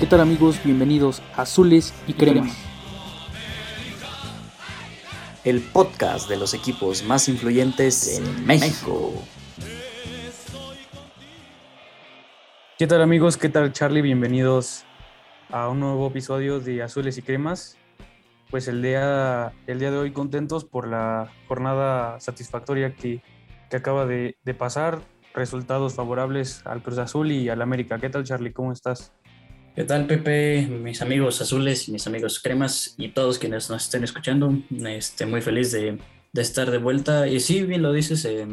¿Qué tal amigos? Bienvenidos a Azules y Cremas. El podcast de los equipos más influyentes en México. ¿Qué tal amigos? ¿Qué tal Charlie? Bienvenidos a un nuevo episodio de Azules y Cremas. Pues el día, el día de hoy contentos por la jornada satisfactoria que, que acaba de, de pasar. Resultados favorables al Cruz Azul y al América. ¿Qué tal Charlie? ¿Cómo estás? ¿Qué tal, Pepe? Mis amigos azules mis amigos cremas y todos quienes nos estén escuchando. Este, muy feliz de, de estar de vuelta. Y sí, bien lo dices, eh,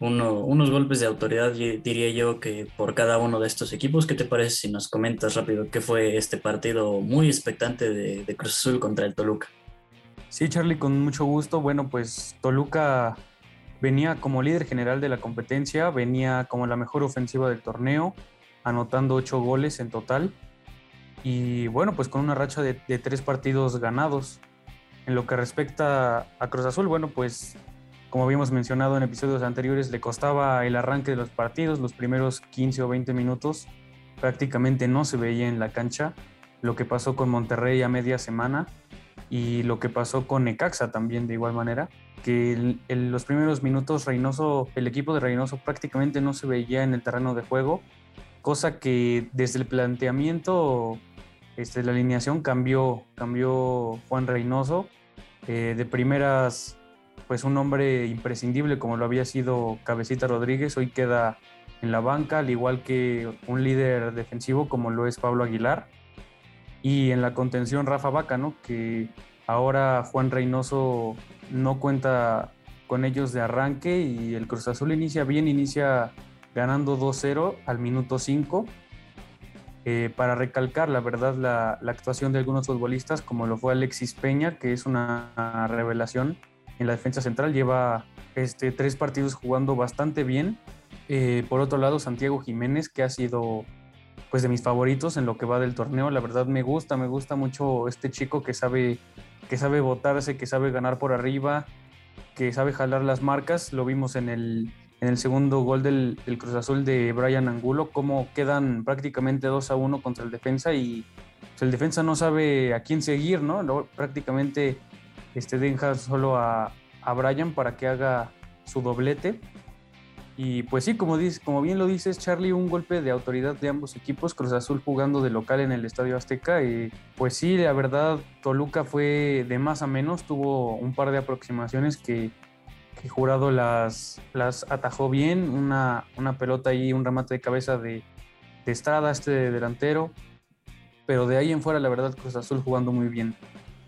uno, unos golpes de autoridad, diría yo, que por cada uno de estos equipos. ¿Qué te parece si nos comentas rápido qué fue este partido muy expectante de, Cruz Azul contra el Toluca? Sí, Charlie, con mucho gusto. Bueno, pues Toluca venía como líder general de la competencia, venía como la mejor ofensiva del torneo anotando ocho goles en total. Y bueno, pues con una racha de, de, tres partidos ganados. En lo que respecta a Cruz Azul, bueno, pues como habíamos mencionado en episodios anteriores, le costaba el arranque de los partidos, los primeros 15 o 20 minutos prácticamente no se veía en la cancha. Lo que pasó con Monterrey a media semana y lo que pasó con Necaxa también de igual manera, que en los primeros minutos Reynoso, el equipo de Reynoso prácticamente no se veía en el terreno de juego cosa que desde el planteamiento, este, la alineación cambió, cambió Juan Reynoso. Eh, de primeras, pues un hombre imprescindible como lo había sido Cabecita Rodríguez, hoy queda en la banca, al igual que un líder defensivo como lo es Pablo Aguilar. Y en la contención Rafa Vaca, que ahora Juan Reynoso no cuenta con ellos de arranque y el Cruz Azul inicia bien, inicia ganando 2-0 al minuto 5. Eh, para recalcar, la verdad, la, actuación de algunos futbolistas, como lo fue Alexis Peña, que es una revelación en la defensa central, lleva este, tres partidos jugando bastante bien. Eh, por otro lado, Santiago Jiménez, que ha sido pues de mis favoritos en lo que va del torneo. La verdad me gusta, me gusta mucho este chico que sabe, que sabe botarse, que sabe ganar por arriba, que sabe jalar las marcas. Lo vimos en el, en el segundo gol del, Cruz Azul de Brian Angulo, cómo quedan prácticamente 2 a 1 contra el defensa y pues, el defensa no sabe a quién seguir, ¿no? Prácticamente este, deja solo a, a, Brian para que haga su doblete. Y pues sí, como, dice, como bien lo dices, Charlie, un golpe de autoridad de ambos equipos, Cruz Azul jugando de local en el Estadio Azteca. Y pues sí, la verdad, Toluca fue de más a menos, tuvo un par de aproximaciones que que Jurado las, las atajó bien, una, una pelota y un remate de cabeza de, de Estrada, este delantero, pero de ahí en fuera la verdad Cruz Azul jugando muy bien.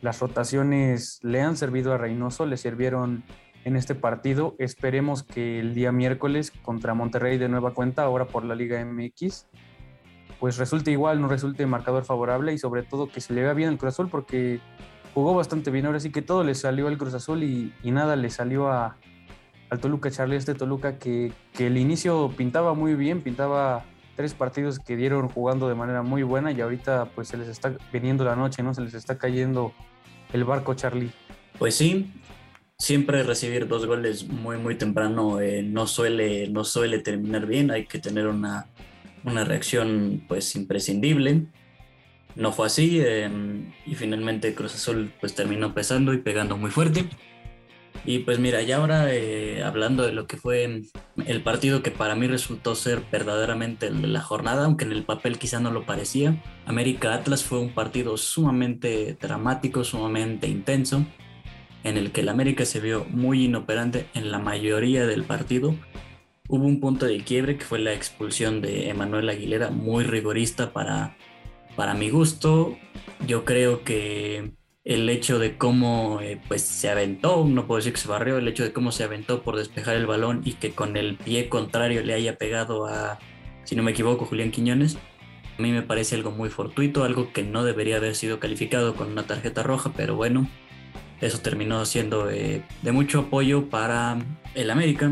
Las rotaciones le han servido a Reynoso, le sirvieron en este partido. Esperemos que el día miércoles contra Monterrey de nueva cuenta, ahora por la Liga MX, pues resulte igual, no resulte marcador favorable y sobre todo que se le vea bien el Cruz Azul porque jugó bastante bien. Ahora sí que todo le salió al Cruz Azul y, nada le salió a, al Toluca Charlie, este Toluca que, que, el inicio pintaba muy bien, pintaba tres partidos que dieron jugando de manera muy buena y ahorita pues se les está viniendo la noche, ¿no? Se les está cayendo el barco Charlie. Pues sí, siempre recibir dos goles muy muy temprano eh, no, suele, no suele terminar bien, hay que tener una, una reacción pues imprescindible no fue así eh, y finalmente Cruz Azul pues terminó pesando y pegando muy fuerte. Y pues mira, ya ahora eh, hablando de lo que fue el partido que para mí resultó ser verdaderamente el de la jornada, aunque en el papel quizá no lo parecía, América Atlas fue un partido sumamente dramático, sumamente intenso, en el que el América se vio muy inoperante en la mayoría del partido. Hubo un punto de quiebre que fue la expulsión de Emanuel Aguilera, muy rigorista para para mi gusto, yo creo que el hecho de cómo eh, pues se aventó, no puedo decir que se barrió, el hecho de cómo se aventó por despejar el balón y que con el pie contrario le haya pegado a, si no me equivoco, Julián Quiñones, a mí me parece algo muy fortuito, algo que no debería haber sido calificado con una tarjeta roja, pero bueno, eso terminó siendo eh, de mucho apoyo para el América.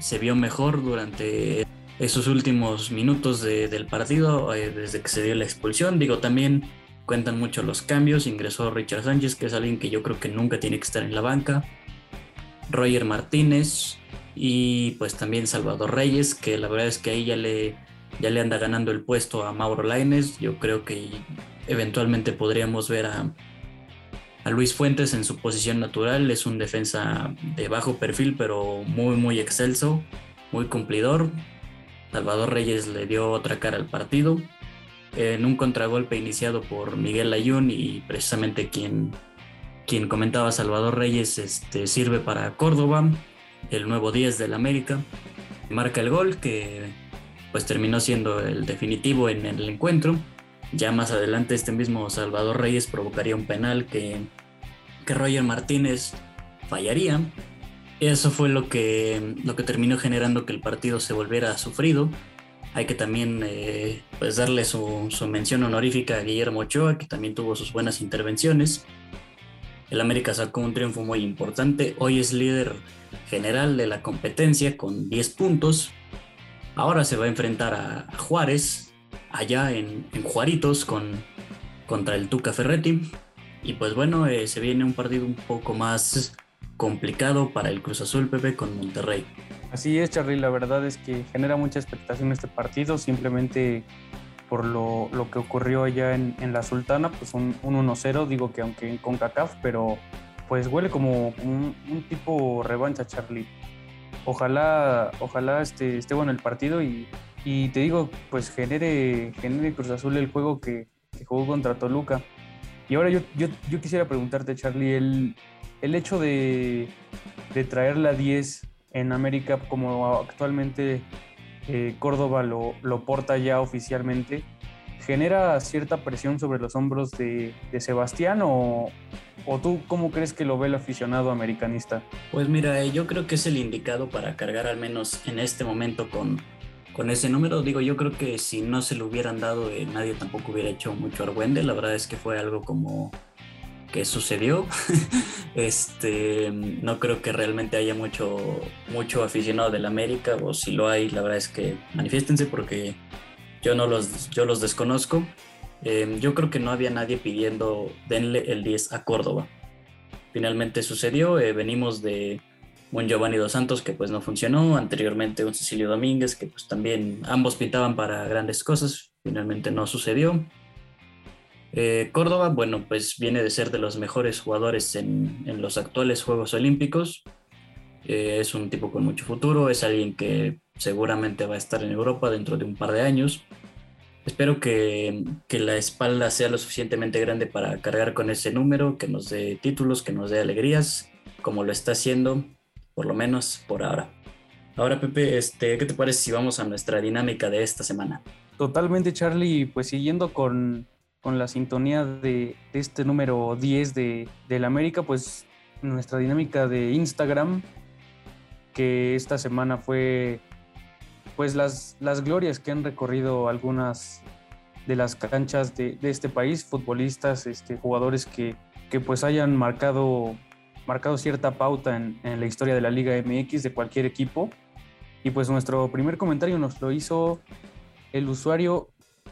Se vio mejor durante esos últimos minutos de, del partido, eh, desde que se dio la expulsión. Digo, también cuentan mucho los cambios. Ingresó Richard Sánchez, que es alguien que yo creo que nunca tiene que estar en la banca. Roger Martínez y pues también Salvador Reyes, que la verdad es que ahí ya le, ya le anda ganando el puesto a Mauro Laines. Yo creo que eventualmente podríamos ver a, a Luis Fuentes en su posición natural. Es un defensa de bajo perfil, pero muy, muy excelso, muy cumplidor. Salvador Reyes le dio otra cara al partido. En un contragolpe iniciado por Miguel Ayun y precisamente quien quien comentaba Salvador Reyes, este, sirve para Córdoba, el nuevo 10 del América. Marca el gol que pues terminó siendo el definitivo en el encuentro. Ya más adelante este mismo Salvador Reyes provocaría un penal que, que Roger Martínez fallaría. Eso fue lo que, lo que terminó generando que el partido se volviera sufrido. Hay que también eh, pues darle su, mención honorífica a Guillermo Ochoa, que también tuvo sus buenas intervenciones. El América sacó un triunfo muy importante. Hoy es líder general de la competencia con 10 puntos. Ahora se va a enfrentar a, Juárez, allá en, Juaritos, con, contra el Tuca Ferretti. Y pues bueno, eh, se viene un partido un poco más complicado para el Cruz Azul Pepe con Monterrey. Así es, Charly, la verdad es que genera mucha expectación este partido. Simplemente por lo, lo que ocurrió allá en, en, la Sultana, pues un, un 1-0, digo que aunque con CACAF, pero pues huele como un, tipo revancha, Charlie. Ojalá, ojalá este, esté bueno el partido y, y, te digo, pues genere, genere Cruz Azul el juego que, que jugó contra Toluca. Y ahora yo, yo, yo quisiera preguntarte, Charlie, el, el hecho de, de traer la 10 en América como actualmente Córdoba lo, lo, porta ya oficialmente, ¿genera cierta presión sobre los hombros de, Sebastián o, tú cómo crees que lo ve el aficionado americanista? Pues mira, yo creo que es el indicado para cargar al menos en este momento con, con ese número. Digo, yo creo que si no se lo hubieran dado, eh, nadie tampoco hubiera hecho mucho argüende. La verdad es que fue algo como que sucedió. este, no creo que realmente haya mucho, mucho aficionado del América, o si lo hay, la verdad es que manifiéstense porque yo no los, yo los desconozco. Em, yo creo que no había nadie pidiendo denle el 10 a Córdoba. Finalmente sucedió, eh, venimos de un Giovanni Dos Santos que pues no funcionó, anteriormente un Cecilio Domínguez que pues también ambos pintaban para grandes cosas, finalmente no sucedió. Eh, Córdoba, bueno, pues viene de ser de los mejores jugadores en, los actuales Juegos Olímpicos. Eh, es un tipo con mucho futuro, es alguien que seguramente va a estar en Europa dentro de un par de años. Espero que, que, la espalda sea lo suficientemente grande para cargar con ese número, que nos dé títulos, que nos dé alegrías, como lo está haciendo, por lo menos por ahora. Ahora, Pepe, este, ¿qué te parece si vamos a nuestra dinámica de esta semana? Totalmente, Charlie. Pues siguiendo con, con la sintonía de, este número 10 de, del América, pues nuestra dinámica de Instagram, que esta semana fue pues las, las glorias que han recorrido algunas de las canchas de, este país, futbolistas, este, jugadores que, que, pues hayan marcado, marcado cierta pauta en, la historia de la Liga MX de cualquier equipo. Y pues nuestro primer comentario nos lo hizo el usuario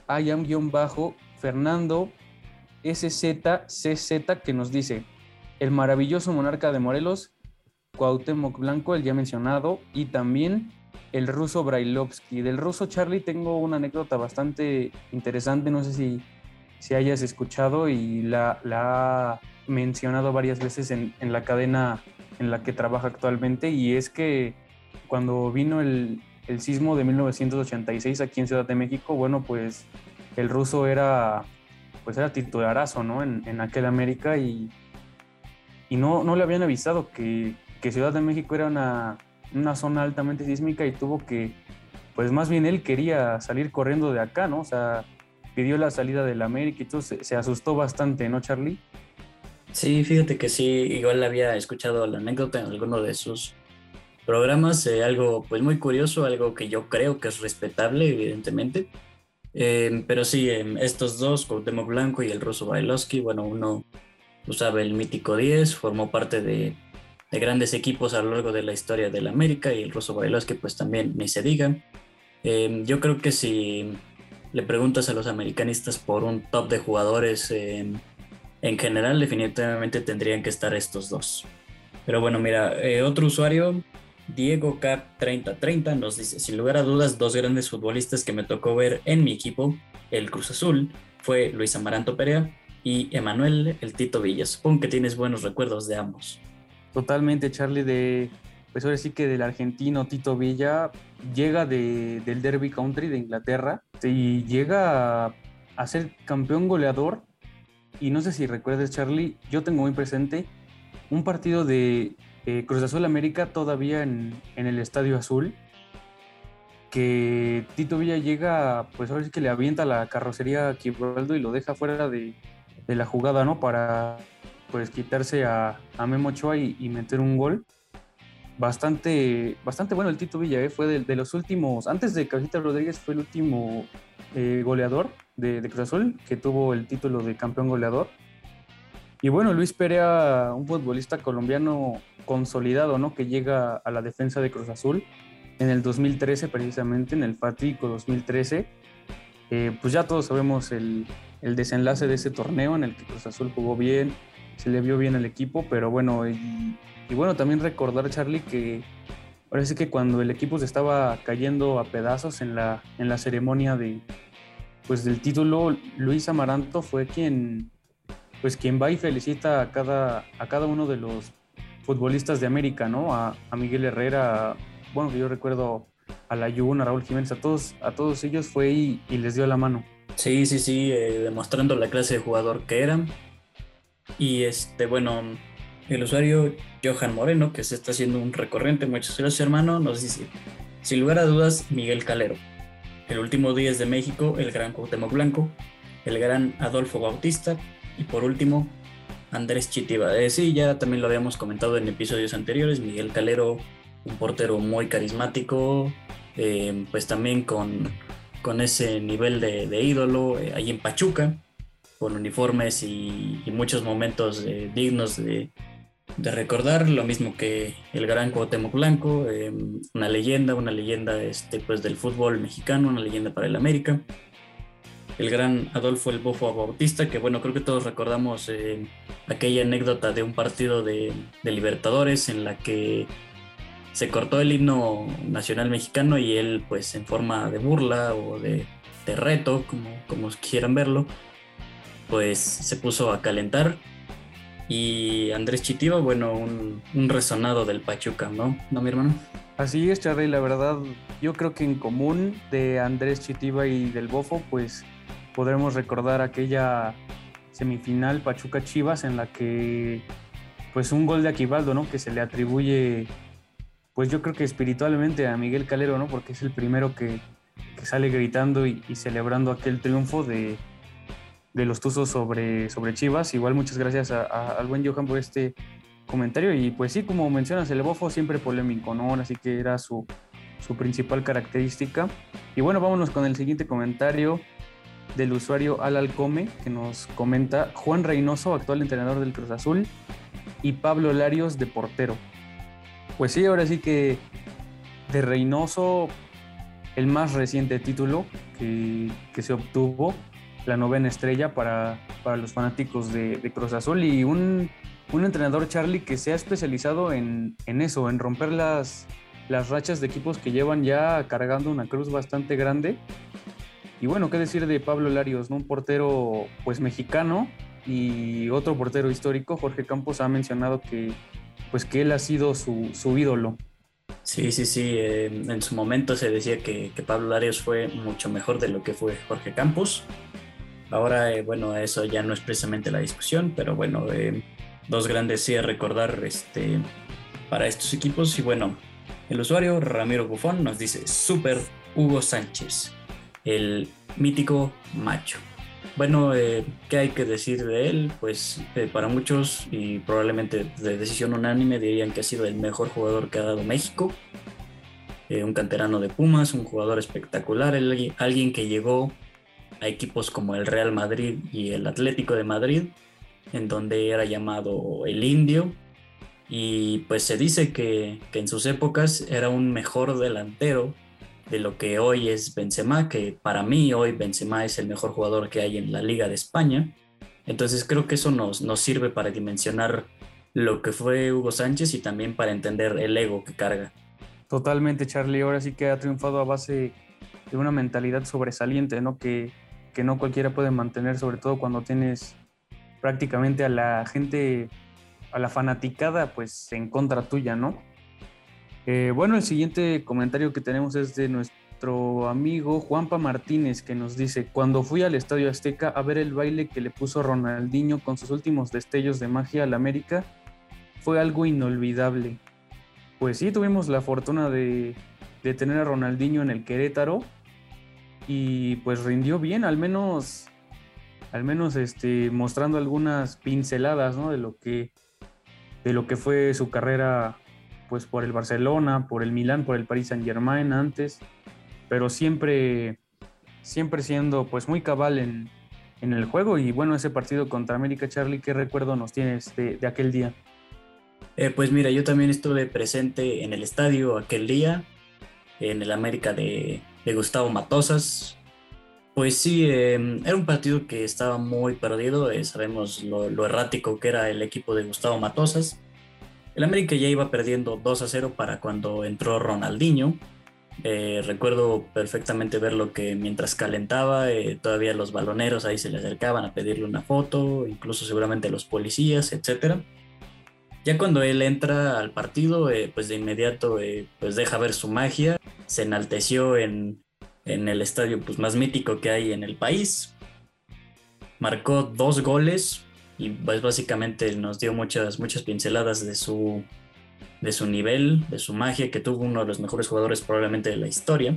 ayam-bajo Fernando SZCZ que nos dice, el maravilloso monarca de Morelos, Cuauhtémoc Blanco, el ya mencionado, y también el ruso Brailovsky. Del ruso Charlie tengo una anécdota bastante interesante, no sé si, si hayas escuchado y la, la ha mencionado varias veces en, en, la cadena en la que trabaja actualmente, y es que cuando vino el, el sismo de 1986 aquí en Ciudad de México, bueno, pues el ruso era, pues era titularazo, ¿no? En, en aquel América y, y no, no le habían avisado que, que Ciudad de México era una, una, zona altamente sísmica y tuvo que, pues más bien él quería salir corriendo de acá, ¿no? O sea, pidió la salida del América y todo, se, asustó bastante, ¿no, Charlie? Sí, fíjate que sí, igual había escuchado la anécdota en alguno de sus programas, eh, algo pues muy curioso, algo que yo creo que es respetable, evidentemente, eh, pero sí, eh, estos dos, Cuauhtémoc Blanco y el ruso Bailovsky, bueno, uno usaba el mítico 10, formó parte de, de, grandes equipos a lo largo de la historia de la América y el ruso Bailovsky pues también ni se diga. Eh, yo creo que si le preguntas a los americanistas por un top de jugadores en general, definitivamente tendrían que estar estos dos. Pero bueno, mira, eh, otro usuario, Diego Cap 3030, nos dice, sin lugar a dudas, dos grandes futbolistas que me tocó ver en mi equipo, el Cruz Azul, fue Luis Amaranto Perea y Emanuel el Tito Villas. Supongo que tienes buenos recuerdos de ambos. Totalmente, Charlie, de, pues ahora sí que del argentino Tito Villa llega de, del Derby Country de Inglaterra y llega a, ser campeón goleador. Y no sé si recuerdes, Charlie, yo tengo muy presente un partido de eh, Cruz Azul América todavía en, en, el Estadio Azul, que Tito Villa llega, pues ahora sí que le avienta la carrocería a Quibaldo y lo deja fuera de, de la jugada, ¿no? Para pues quitarse a, a Memo Ochoa y, meter un gol. Bastante, bastante bueno el Tito Villa, ¿eh? fue de, los últimos, antes de Cabecita Rodríguez fue el último eh, goleador de, de, Cruz Azul que tuvo el título de campeón goleador. Y bueno, Luis Perea, un futbolista colombiano consolidado, ¿no? Que llega a la defensa de Cruz Azul en el 2013, precisamente, en el Fatico 2013. Eh, pues ya todos sabemos el, el desenlace de ese torneo en el que Cruz Azul jugó bien, se le vio bien al equipo, pero bueno, y, bueno, también recordar, Charlie, que parece que cuando el equipo se estaba cayendo a pedazos en la, en la ceremonia de, pues, del título, Luis Amaranto fue quien, pues, quien va y felicita a cada, a cada uno de los futbolistas de América, ¿no? A, Miguel Herrera, bueno, que yo recuerdo a la Yun, a Raúl Jiménez, a todos, a todos ellos fue y, y les dio la mano. Sí, sí, sí, eh, demostrando la clase de jugador que eran. Y este, bueno, el usuario Johan Moreno, que se está haciendo un recorrente, muchas gracias hermano, nos dice, sin lugar a dudas, Miguel Calero. El último 10 de México, el gran Cuauhtémoc Blanco, el gran Adolfo Bautista y por último, Andrés Chitiba. Eh, sí, ya también lo habíamos comentado en episodios anteriores, Miguel Calero, un portero muy carismático, eh, pues también con con ese nivel de, ídolo eh, ahí en Pachuca, con uniformes y, muchos momentos dignos de, recordar, lo mismo que el gran Cuauhtémoc Blanco, una leyenda, una leyenda este, pues, del fútbol mexicano, una leyenda para el América. El gran Adolfo El Bofo Bautista, que bueno, creo que todos recordamos aquella anécdota de un partido de, Libertadores en la que se cortó el himno nacional mexicano y él pues en forma de burla o de, reto, como, quieran verlo, pues se puso a calentar y Andrés Chitiba, bueno, un, resonado del Pachuca, ¿no? ¿No, mi hermano? Así es, Charlie, la verdad, yo creo que en común de Andrés Chitiba y del Bofo, pues podremos recordar aquella semifinal Pachuca Chivas en la que pues un gol de Aquivaldo, ¿no? Que se le atribuye pues yo creo que espiritualmente a Miguel Calero, ¿no? Porque es el primero que, sale gritando y, celebrando aquel triunfo de, los Tuzos sobre, sobre Chivas. Igual muchas gracias al buen Johan por este comentario. Y pues sí, como mencionas, el bofo siempre polémico, ¿no? Así que era su, su principal característica. Y bueno, vámonos con el siguiente comentario del usuario Al Alcome, que nos comenta Juan Reynoso, actual entrenador del Cruz Azul, y Pablo Larios de portero. Pues sí, ahora sí que de Reynoso, el más reciente título que, se obtuvo, la novena estrella para, los fanáticos de, Cruz Azul y un, entrenador Charlie que se ha especializado en, eso, en romper las, las rachas de equipos que llevan ya cargando una cruz bastante grande. Y bueno, qué decir de Pablo Larios, ¿no? un portero pues mexicano y otro portero histórico, Jorge Campos ha mencionado que pues que él ha sido su, ídolo. Sí, sí, sí. Eh, en su momento se decía que, Pablo Larios fue mucho mejor de lo que fue Jorge Campos. Ahora, eh, bueno, eso ya no es precisamente la discusión, pero bueno, eh, dos grandes sí a recordar este, para estos equipos. Y bueno, el usuario Ramiro Bufón nos dice, Super Hugo Sánchez, el mítico macho. Bueno, eh, ¿qué hay que decir de él? Pues para muchos y probablemente de decisión unánime dirían que ha sido el mejor jugador que ha dado México. Un canterano de Pumas, un jugador espectacular, alguien que llegó a equipos como el Real Madrid y el Atlético de Madrid, en donde era llamado el Indio. Y pues se dice que, que en sus épocas era un mejor delantero de lo que hoy es Benzema, que para mí hoy Benzema es el mejor jugador que hay en la Liga de España. Entonces creo que eso nos, nos sirve para dimensionar lo que fue Hugo Sánchez y también para entender el ego que carga. Totalmente, Charlie. Ahora sí que ha triunfado a base de una mentalidad sobresaliente, ¿no? Que, que no cualquiera puede mantener, sobre todo cuando tienes prácticamente a la gente, a la fanaticada, pues en contra tuya, ¿no? Eh, bueno, el siguiente comentario que tenemos es de nuestro amigo Juanpa Martínez, que nos dice, cuando fui al Estadio Azteca a ver el baile que le puso Ronaldinho con sus últimos destellos de magia al América, fue algo inolvidable. Pues sí, tuvimos la fortuna de, de tener a Ronaldinho en el Querétaro y pues rindió bien, al menos al menos este, mostrando algunas pinceladas ¿no? de, lo que, de lo que fue su carrera pues, por el Barcelona, por el Milán, por el Paris Saint Germain antes, pero siempre, siempre siendo pues, muy cabal en, en el juego. Y bueno, ese partido contra América, Charlie, ¿qué recuerdo nos tienes de, de aquel día? Eh, pues mira, yo también estuve presente en el estadio aquel día, en el América de, de Gustavo Matosas, pues sí, em, era un partido que estaba muy perdido, eh, sabemos lo, errático que era el equipo de Gustavo Matosas. El América ya iba perdiendo 2 a 0 para cuando entró Ronaldinho. Eh, recuerdo perfectamente ver lo que mientras calentaba, eh, todavía los baloneros ahí se le acercaban a pedirle una foto, incluso seguramente los policías, etc. Ya cuando él entra al partido, pues de inmediato pues deja ver su magia, se enalteció en, en el estadio pues, más mítico que hay en el país. Marcó dos goles y pues, básicamente nos dio muchas, muchas pinceladas de su, de su nivel, de su magia, que tuvo uno de los mejores jugadores probablemente de la historia.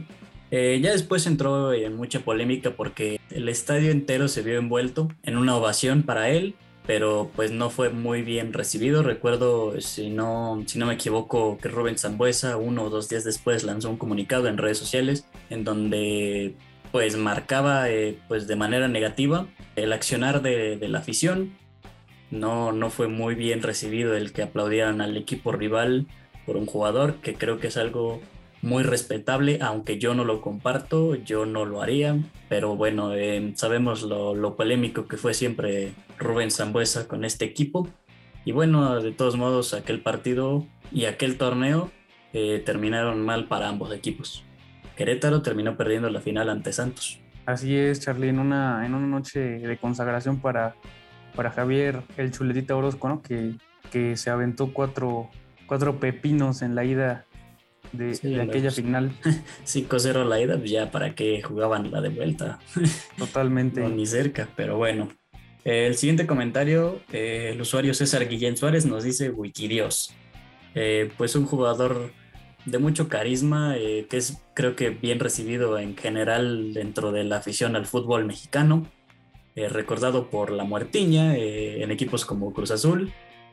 Eh, ya después entró en mucha polémica porque el estadio entero se vio envuelto en una ovación para él pero pues no fue muy bien recibido. Recuerdo, si no, si no me equivoco, que Rubén Zambuesa uno o dos días después lanzó un comunicado en redes sociales en donde pues marcaba eh, pues de manera negativa el accionar de, de, la afición. No, no fue muy bien recibido el que aplaudieran al equipo rival por un jugador, que creo que es algo muy respetable, aunque yo no lo comparto, yo no lo haría, pero bueno, eh, sabemos lo, polémico que fue siempre Rubén Zambuesa con este equipo. Y bueno, de todos modos, aquel partido y aquel torneo eh, terminaron mal para ambos equipos. Querétaro terminó perdiendo la final ante Santos. Así es, Charlie, en una, en una noche de consagración para, para Javier el Chuletita Orozco, ¿no? que, que se aventó cuatro, cuatro pepinos en la ida de, aquella final. 5-0 la ida, pues ya para qué jugaban la de vuelta. Totalmente. ni cerca, pero bueno. el siguiente comentario, eh, el usuario César Guillén Suárez nos dice Wikidios. Eh, pues un jugador de mucho carisma, eh, que es creo que bien recibido en general dentro de la afición al fútbol mexicano, recordado por la muertiña en equipos como Cruz Azul,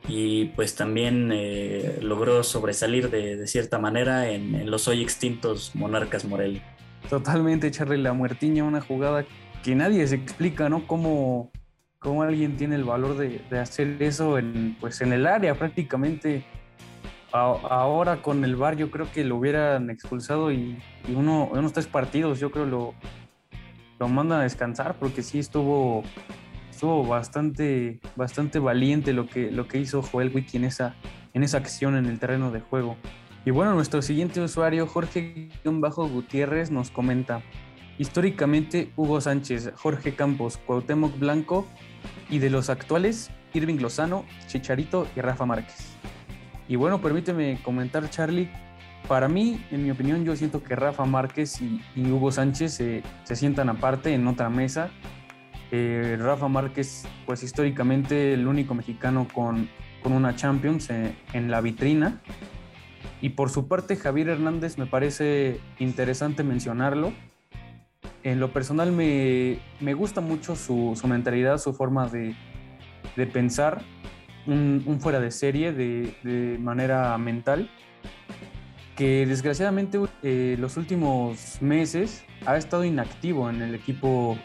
y pues también eh, logró sobresalir de, cierta manera en, los hoy extintos Monarcas Morelia. Totalmente, echarle la muertiña, una jugada que nadie se explica, ¿no? Cómo, cómo alguien tiene el valor de, hacer eso en, pues en el área prácticamente. ahora con el VAR yo creo que lo hubieran expulsado y, uno, unos tres partidos yo creo lo, lo mandan a descansar porque sí estuvo estuvo bastante, bastante valiente lo que, lo que hizo Joel Wiki en esa, en esa acción en el terreno de juego. Y bueno, nuestro siguiente usuario, Jorge Bajo Gutiérrez, nos comenta, históricamente Hugo Sánchez, Jorge Campos, Cuauhtémoc Blanco y de los actuales, Irving Lozano, Chicharito y Rafa Márquez. Y bueno, permíteme comentar, Charlie, para mí, en mi opinión, yo siento que Rafa Márquez y, Hugo Sánchez se, se sientan aparte en otra mesa eh, Rafa Márquez, pues históricamente el único mexicano con, una Champions en, la vitrina. Y por su parte, Javier Hernández me parece interesante mencionarlo. En lo personal me, gusta mucho su, mentalidad, su forma de, pensar, un, fuera de serie de, manera mental, que desgraciadamente eh, los últimos meses ha estado inactivo en el equipo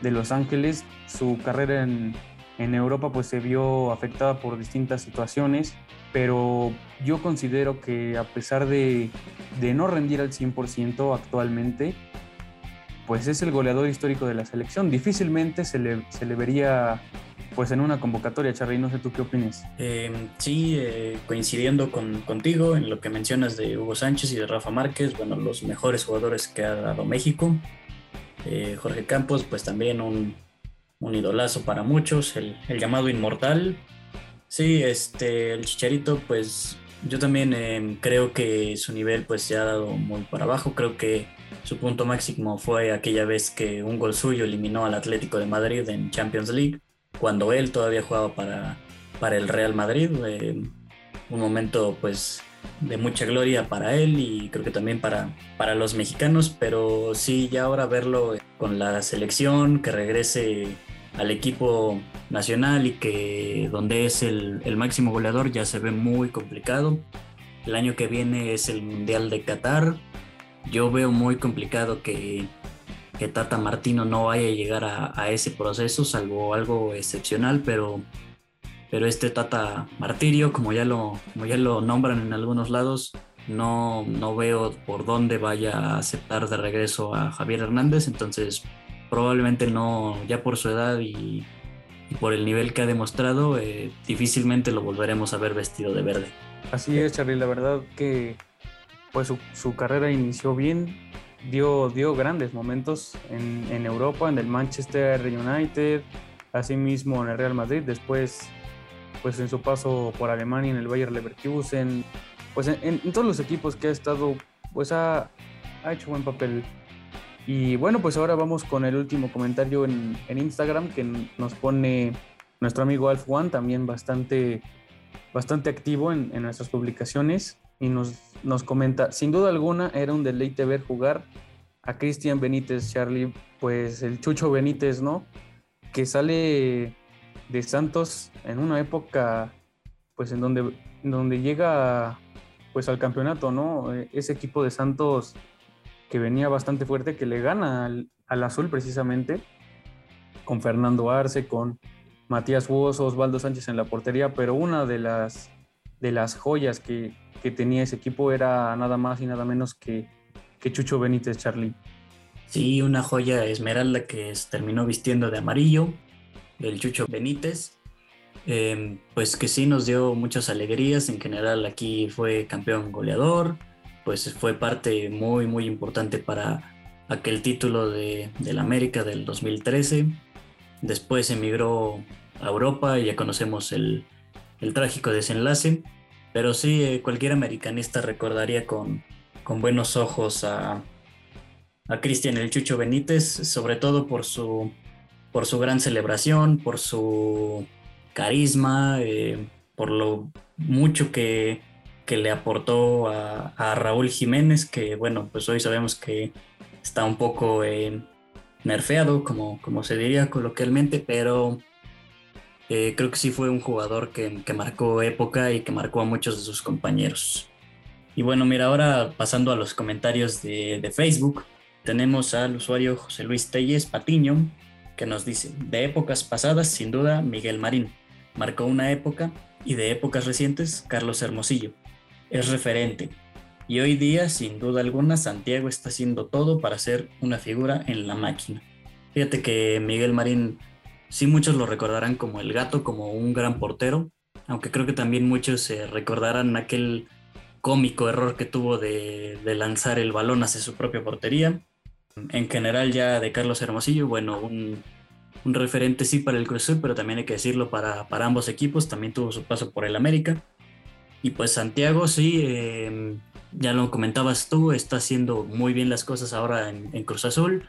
de Los Ángeles, su carrera en, Europa pues se vio afectada por distintas situaciones, pero yo considero que a pesar de, no rendir al 100% actualmente, pues es el goleador histórico de la selección. Difícilmente se le, se le vería pues en una convocatoria, Charly, no sé tú qué opinas. Em, sí, eh, coincidiendo con, contigo en lo que mencionas de Hugo Sánchez y de Rafa Márquez, bueno, los mejores jugadores que ha dado México. Eh, Jorge Campos, pues también un, un idolazo para muchos, el, llamado inmortal. Sí, este, el Chicharito, pues yo también em, creo que su nivel pues se ha dado muy para abajo, creo que su punto máximo fue aquella vez que un gol suyo eliminó al Atlético de Madrid en Champions League cuando él todavía jugaba para, para el Real Madrid. Eh, un momento pues de mucha gloria para él y creo que también para, para los mexicanos, pero sí, ya ahora verlo con la selección, que regrese al equipo nacional y que donde es el, el máximo goleador ya se ve muy complicado. El año que viene es el Mundial de Qatar. Yo veo muy complicado que que Tata Martino no vaya a llegar a, ese proceso, salvo algo excepcional, pero, pero este Tata Martirio, como ya, lo, como ya lo nombran en algunos lados, no, no veo por dónde vaya a aceptar de regreso a Javier Hernández, entonces probablemente no, ya por su edad y, por el nivel que ha demostrado, eh, difícilmente lo volveremos a ver vestido de verde. Así es, Charlie, la verdad que pues su, su carrera inició bien, dio, dio grandes momentos en, en, Europa, en el Manchester United, asimismo en el Real Madrid, después pues en su paso por Alemania en el Bayer Leverkusen, pues en, todos los equipos que ha estado, pues ha, ha, hecho buen papel. Y bueno, pues ahora vamos con el último comentario en, en Instagram que nos pone nuestro amigo Alf One, también bastante, bastante activo en, en nuestras publicaciones y nos, nos comenta, sin duda alguna era un deleite ver jugar a Cristian Benítez, Charlie, pues el Chucho Benítez, ¿no? Que sale de Santos en una época, pues en donde, donde llega pues al campeonato, ¿no? Ese equipo de Santos que venía bastante fuerte, que le gana al, al azul precisamente, con Fernando Arce, con Matías Buoso, Osvaldo Sánchez en la portería, pero una de las, de las joyas que, que tenía ese equipo era nada más y nada menos que, que Chucho Benítez, Charlie. Sí, una joya esmeralda que terminó vistiendo de amarillo, el Chucho Benítez. Em, pues que sí nos dio muchas alegrías. En general aquí fue campeón goleador, pues fue parte muy, muy importante para aquel título de, del América del 2013. Después emigró a Europa y ya conocemos el, el trágico desenlace. Pero sí, eh, cualquier americanista recordaría con, con buenos ojos a, a Cristian El Chucho Benítez, sobre todo por su, por su gran celebración, por su carisma, eh, por lo mucho que, que le aportó a, Raúl Jiménez, que bueno, pues hoy sabemos que está un poco eh, nerfeado, como, como se diría coloquialmente, pero eh, creo que sí fue un jugador que, que, marcó época y que marcó a muchos de sus compañeros. Y bueno, mira, ahora pasando a los comentarios de, de Facebook, tenemos al usuario José Luis Telles Patiño, que nos dice, de épocas pasadas, sin duda, Miguel Marín. Marcó una época y de épocas recientes, Carlos Hermosillo. Es referente. Y hoy día, sin duda alguna, Santiago está haciendo todo para ser una figura en la máquina. Fíjate que Miguel Marín Sí, muchos lo recordarán como el gato, como un gran portero, aunque creo que también muchos se recordarán aquel cómico error que tuvo de, lanzar el balón hacia su propia portería. En general ya de Carlos Hermosillo, bueno, un, referente sí para el Cruz pero también hay que decirlo para, ambos equipos, también tuvo su paso por el América. Y pues Santiago, sí, eh, ya lo comentabas tú, está haciendo muy bien las cosas ahora en Cruz Azul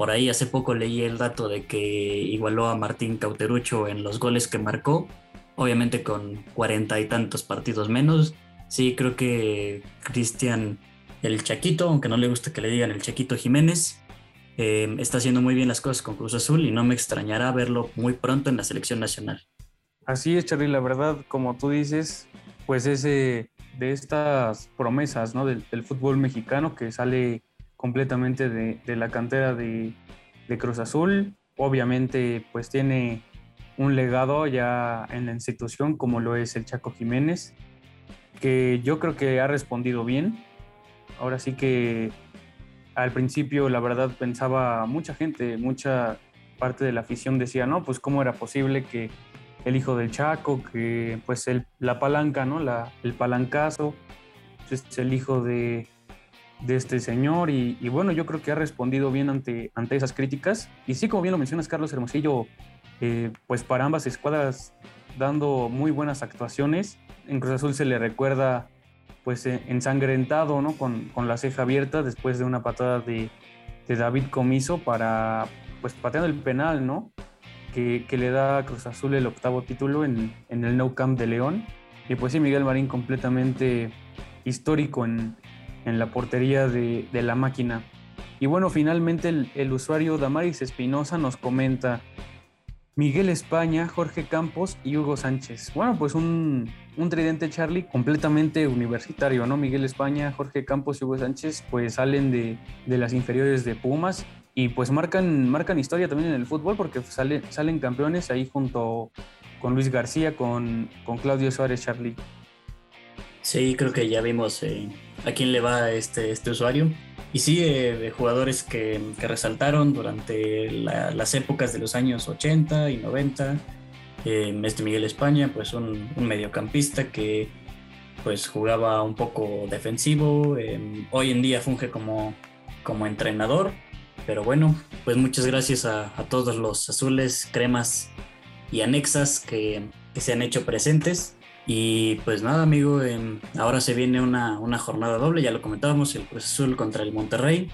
por ahí hace poco leí el dato de que igualó a Martín Cauterucho en los goles que marcó, obviamente con cuarenta y tantos partidos menos. Sí, creo que Cristian el Chaquito, aunque no le gusta que le digan el Chaquito Jiménez, eh, está haciendo muy bien las cosas con Cruz Azul y no me extrañará verlo muy pronto en la selección nacional. Así es, Charly, la verdad, como tú dices, pues ese de estas promesas del, del fútbol mexicano que sale completamente de, la cantera de, Cruz Azul. Obviamente, pues tiene un legado ya en la institución como lo es el Chaco Jiménez, que yo creo que ha respondido bien. Ahora sí que al principio, la verdad, pensaba mucha gente, mucha, parte de la afición decía, no, pues cómo era posible que el hijo del Chaco, que pues la palanca, ¿no? La, el palancazo, pues, es el hijo de, de este señor y, bueno, yo creo que ha respondido bien ante, ante esas críticas. Y sí, como bien lo mencionas, Carlos Hermosillo, eh, pues para ambas escuadras dando muy buenas actuaciones. En Cruz Azul se le recuerda pues eh, ensangrentado, ¿no? Con, con la ceja abierta después de una patada de, de David Comiso para, pues pateando el penal, ¿no? Que, que, le da a Cruz Azul el octavo título en, en el No Camp de León. Y pues sí, Miguel Marín completamente histórico en, en la portería de, de, la máquina. Y bueno, finalmente el, el usuario Damaris Espinosa nos comenta, Miguel España, Jorge Campos y Hugo Sánchez. Bueno, pues un, un, tridente Charlie completamente universitario, ¿no? Miguel España, Jorge Campos y Hugo Sánchez pues salen de, de las inferiores de Pumas y pues marcan, marcan historia también en el fútbol porque sale, salen campeones ahí junto con Luis García, con, con Claudio Suárez Charlie. Sí, creo que ya vimos eh, a quién le va este, este usuario. Y sí, eh, de jugadores que, que, resaltaron durante la, las épocas de los años 80 y 90. Eh, este Miguel España, pues un, mediocampista que pues jugaba un poco defensivo. Eh, hoy en día funge como, como entrenador. Pero bueno, pues muchas gracias a, a todos los azules, cremas y anexas que, que se han hecho presentes. Y pues nada, amigo, eh, ahora se viene una, una, jornada doble, ya lo comentábamos, el Cruz Azul contra el Monterrey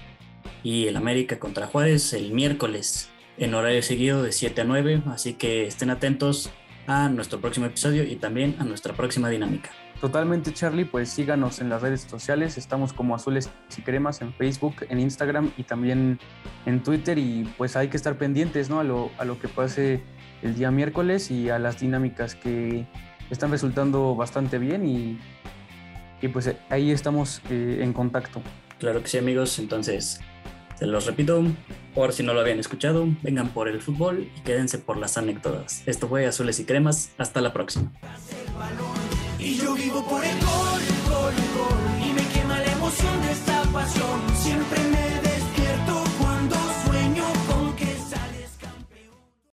y el América contra Juárez el miércoles en horario seguido de 7 a 9, así que estén atentos a nuestro próximo episodio y también a nuestra próxima dinámica. Totalmente, Charlie, pues síganos en las redes sociales, estamos como Azules y Cremas en Facebook, en Instagram y también en Twitter y pues hay que estar pendientes ¿no? a, lo, a lo que pase el día miércoles y a las dinámicas que están resultando bastante bien y, y pues ahí estamos eh, en contacto. Claro que sí amigos, entonces se los repito, por si no lo habían escuchado, vengan por el fútbol y quédense por las anécdotas. Esto fue Azules y Cremas, hasta la próxima. Y yo vivo por el gol, gol, gol, y me quema la emoción de